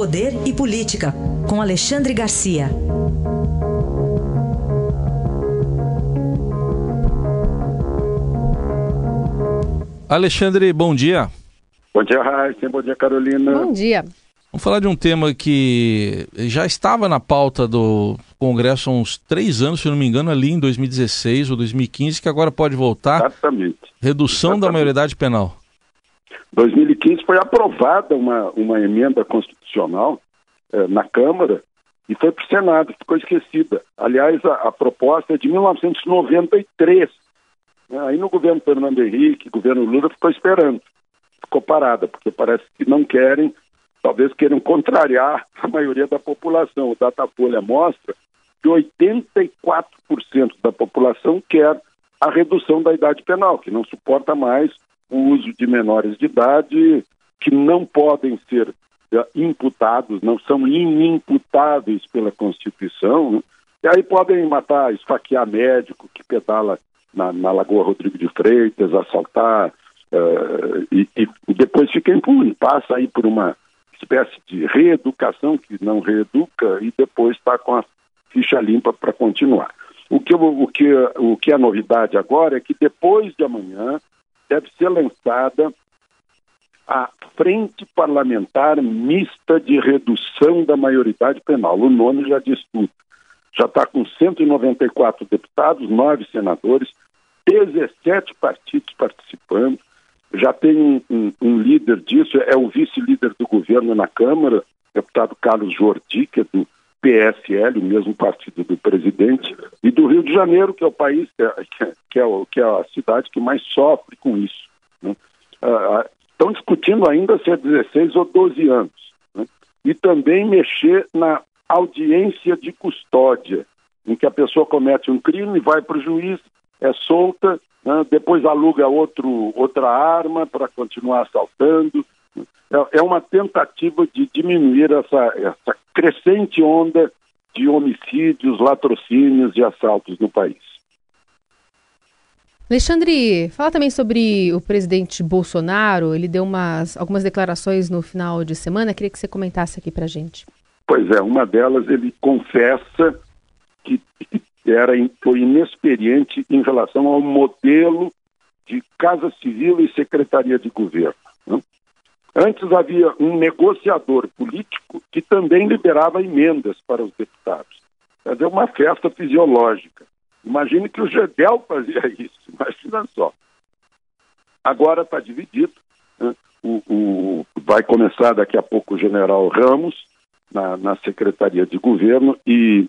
Poder e Política, com Alexandre Garcia. Alexandre, bom dia. Bom dia, Raíssa. Bom dia, Carolina. Bom dia. Vamos falar de um tema que já estava na pauta do Congresso há uns três anos, se não me engano, ali em 2016 ou 2015, que agora pode voltar. Exatamente. Redução Exatamente. da maioridade penal. 2015 foi aprovada uma, uma emenda constitucional eh, na Câmara e foi para o Senado, ficou esquecida. Aliás, a, a proposta é de 1993. Né? Aí no governo Fernando Henrique, governo Lula, ficou esperando. Ficou parada, porque parece que não querem, talvez queiram contrariar a maioria da população. O Datafolha mostra que 84% da população quer a redução da idade penal, que não suporta mais o uso de menores de idade que não podem ser uh, imputados, não são inimputáveis pela Constituição, né? e aí podem matar, esfaquear médico que pedala na, na Lagoa Rodrigo de Freitas, assaltar, uh, e, e, depois fica impune, passa aí por uma espécie de reeducação que não reeduca e depois está com a ficha limpa para continuar. O que, o, que, o que é novidade agora é que depois de amanhã deve ser lançada a Frente Parlamentar Mista de Redução da Maioridade Penal. O nome já diz tudo. Já está com 194 deputados, nove senadores, 17 partidos participando. Já tem um, um, um líder disso, é o vice-líder do governo na Câmara, deputado Carlos Jordi, que é do PSL, o mesmo partido do presidente, e do Rio de Janeiro, que é o país, que é, que é, que é a cidade que mais sofre com isso. Né? Ah, estão discutindo ainda se é 16 ou 12 anos. Né? E também mexer na audiência de custódia, em que a pessoa comete um crime, vai para o juiz, é solta, né? depois aluga outro, outra arma para continuar assaltando. É, é uma tentativa de diminuir essa, essa crescente onda de homicídios, latrocínios e assaltos no país. Alexandre, fala também sobre o presidente Bolsonaro. Ele deu umas, algumas declarações no final de semana. Queria que você comentasse aqui para gente. Pois é, uma delas ele confessa que era, foi inexperiente em relação ao modelo de Casa Civil e Secretaria de Governo. Antes havia um negociador político que também liberava emendas para os deputados. Quer dizer, uma festa fisiológica. Imagine que o Gedel fazia isso, imagina só. Agora está dividido. Né? O, o, vai começar daqui a pouco o general Ramos na, na Secretaria de Governo e,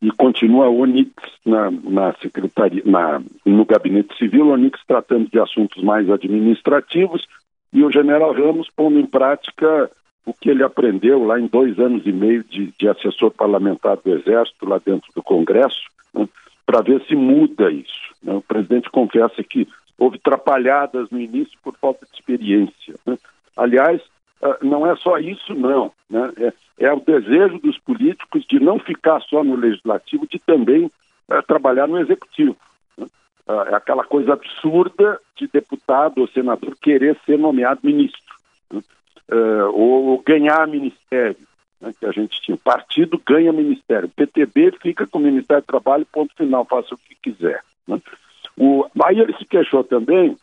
e continua a Onix na, na secretaria, na, no Gabinete Civil, Onix tratando de assuntos mais administrativos e o general Ramos pondo em prática o que ele aprendeu lá em dois anos e meio de, de assessor parlamentar do Exército, lá dentro do Congresso, né, para ver se muda isso. Né? O presidente confessa que houve trapalhadas no início por falta de experiência. Né? Aliás, não é só isso, não. Né? É, é, o desejo dos políticos de não ficar só no legislativo, de também é, trabalhar no executivo. Né? É aquela coisa absurda de deputado ou senador querer ser nomeado ministro né? ou ganhar ministério. Né? Que a gente tinha. O partido ganha ministério. O PTB fica com o Ministério do Trabalho, ponto final, faça o que quiser. Né? O, aí ele se queixou também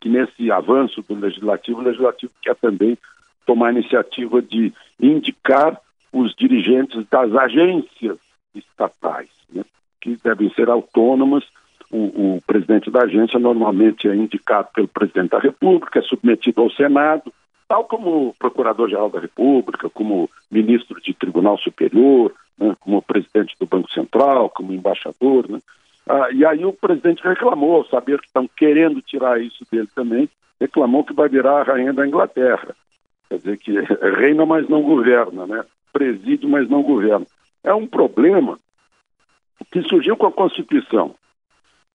que nesse avanço do legislativo, o legislativo quer também tomar a iniciativa de indicar os dirigentes das agências estatais, né, que devem ser autônomas. O, o, presidente da agência normalmente é indicado pelo presidente da República, é submetido ao Senado, tal como procurador-geral da República, como ministro de Tribunal Superior, né, como presidente do Banco Central, como embaixador, né, ah, e aí o presidente reclamou, ao saber que estão querendo tirar isso dele também, reclamou que vai virar a rainha da Inglaterra. Quer dizer que reina, mas não governa, né? Preside, mas não governa. É um problema que surgiu com a Constituição.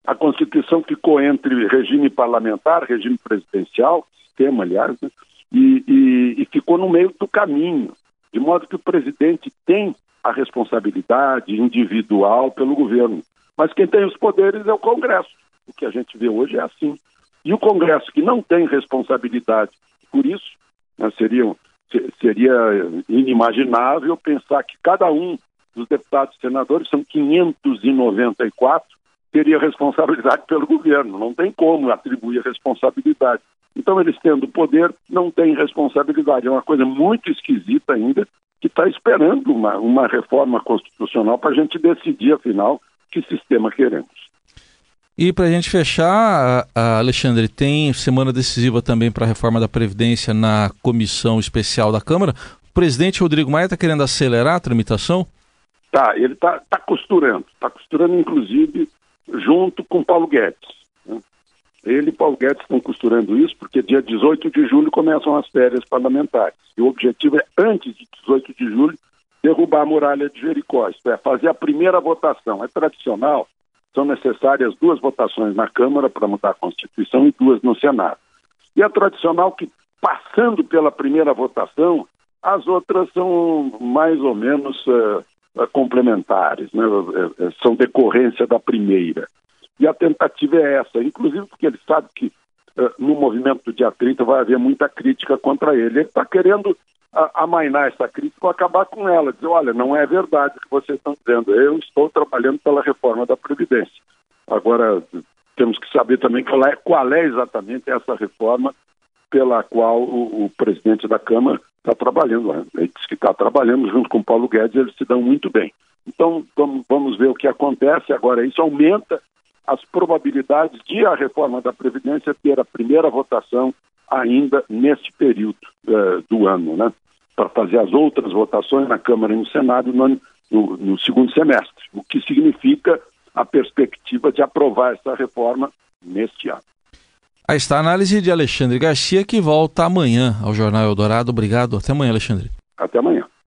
A Constituição ficou entre regime parlamentar, regime presidencial, sistema, aliás, né? e, e, e ficou no meio do caminho, de modo que o presidente tem a responsabilidade individual pelo governo. Mas quem tem os poderes é o Congresso. O que a gente vê hoje é assim. E o Congresso que não tem responsabilidade por isso, né, seriam, seria inimaginável pensar que cada um dos deputados e senadores, são 594, teria responsabilidade pelo governo. Não tem como atribuir responsabilidade. Então, eles tendo poder, não têm responsabilidade. É uma coisa muito esquisita ainda, que está esperando uma, uma reforma constitucional para a gente decidir, afinal, que sistema queremos. E para a gente fechar, Alexandre, tem semana decisiva também para a reforma da Previdência na comissão especial da Câmara. O presidente Rodrigo Maia está querendo acelerar a tramitação? Tá, ele está tá costurando, está costurando inclusive junto com Paulo Guedes. Né? Ele e Paulo Guedes estão costurando isso porque dia 18 de julho começam as férias parlamentares. E o objetivo é, antes de 18 de julho, derrubar a muralha de Jericó, isto é, fazer a primeira votação. É tradicional, são necessárias duas votações na Câmara para mudar a Constituição e duas no Senado. E é tradicional que, passando pela primeira votação, as outras são mais ou menos uh, complementares, né? É, é, são decorrência da primeira. E a tentativa é essa, inclusive porque ele sabe que no movimento do dia 30 vai haver muita crítica contra ele. Ele está querendo uh, amainar essa crítica ou acabar com ela, dizer, olha, não é verdade o que vocês estão dizendo, eu estou trabalhando pela reforma da Previdência. Agora, temos que saber também qual é, qual é exatamente essa reforma pela qual o, o presidente da Câmara está trabalhando. Né? Ele disse que está trabalhando junto com o Paulo Guedes, eles se dão muito bem. Então, vamos, vamos ver o que acontece. Agora, isso aumenta as probabilidades de a reforma da Previdência ter a primeira votação ainda neste período uh, do ano, né? Para fazer as outras votações na Câmara e no Senado no, no, no segundo semestre, o que significa a perspectiva de aprovar essa reforma neste ano. Aí está a análise de Alexandre Garcia, que volta amanhã ao Jornal Eldorado. Obrigado. Até amanhã, Alexandre. Até amanhã.